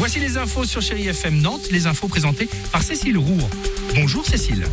Voici les infos sur Chéri FM Nantes, les infos présentées par Cécile Roux. Bonjour Cécile.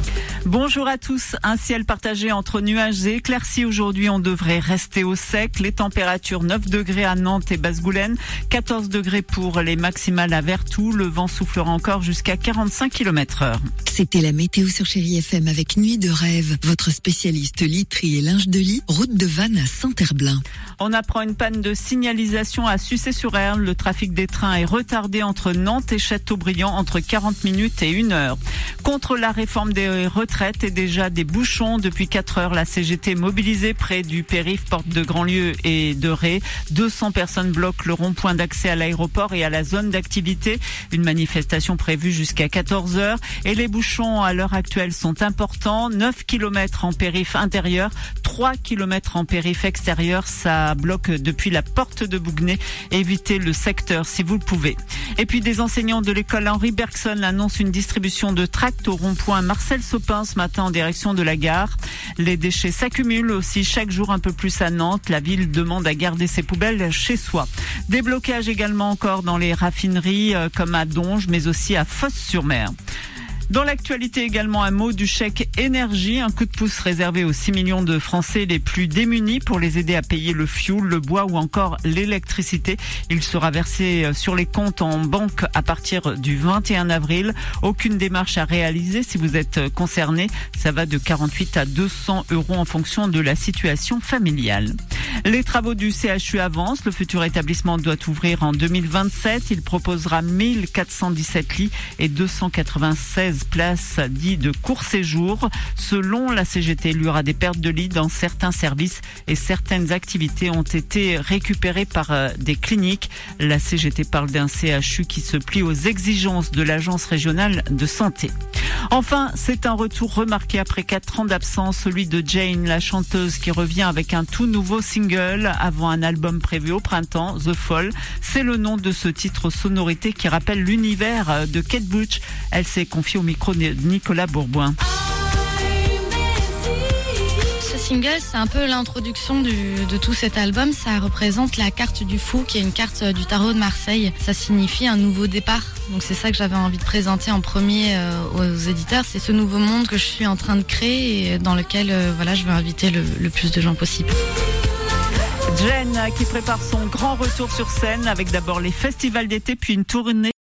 Bonjour à tous. Un ciel partagé entre nuages et éclaircies. Aujourd'hui, on devrait rester au sec. Les températures 9 degrés à Nantes et Basse-Goulaine, 14 degrés pour les maximales à Vertou. Le vent soufflera encore jusqu'à 45 km heure. C'était la météo sur Chéri FM avec Nuit de rêve. Votre spécialiste literie et linge de lit, route de Vannes à Saint-Herblain. On apprend une panne de signalisation à Sucé-sur-Erne. Le trafic des trains est retardé entre Nantes et Châteaubriand entre 40 minutes et 1 heure. Contre la réforme des retraites et déjà des bouchons depuis 4 heures, la CGT mobilisée près du périph' porte de Grandlieu et de Ré. 200 personnes bloquent le rond-point d'accès à l'aéroport et à la zone d'activité. Une manifestation prévue jusqu'à 14 heures et les bouchons à l'heure actuelle sont importants. 9 km en périph' intérieur, 3 km en périph' extérieur. Ça bloque depuis la porte de Bougnay. Évitez le secteur si vous le pouvez. Et puis des enseignants de l'école Henri Bergson annoncent une distribution de tracts au rond-point Marcel Sopin ce matin en direction de la gare. Les déchets s'accumulent aussi chaque jour un peu plus à Nantes. La ville demande à garder ses poubelles chez soi. Des blocages également encore dans les raffineries euh, comme à Donge mais aussi à Fosse-sur-Mer. Dans l'actualité également, un mot du chèque énergie, un coup de pouce réservé aux 6 millions de Français les plus démunis pour les aider à payer le fioul, le bois ou encore l'électricité. Il sera versé euh, sur les comptes en banque à partir du 21 avril. Aucune démarche à réaliser si vous êtes euh, concerné. Ça va de 48 à 200 euros en fonction de la situation familiale. Les travaux du CHU avancent. Le futur établissement doit ouvrir en 2027. Il proposera 1417 lits et 296 places dites de court séjour. Selon la CGT, il y aura des pertes de lits dans certains services et certaines activités ont été récupérées par euh, des cliniques. La CGT parle d'un CHU qui se plie aux exigences de l'Agence régionale de santé. Enfin, c'est un retour remarqué après quatre ans d'absence, celui de Jane, la chanteuse qui revient avec un tout nouveau single avant un album prévu au printemps, The Fall. C'est le nom de ce titre sonorité qui rappelle l'univers de Kate Bush. Elle s'est confiée au micro de Nicolas Bourboin. Ce single, c'est un peu l'introduction du- de tout cet album. Ça représente la carte du fou, qui est une carte euh, du tarot de Marseille. Ça signifie un nouveau départ. Donc c'est ça que j'avais envie de présenter en premier euh, aux éditeurs. C'est ce nouveau monde que je suis en train de créer et dans lequel euh, voilà, je veux inviter le, le plus de gens possible. Jen qui prépare son grand retour sur scène avec d'abord les festivals d'été puis une tournée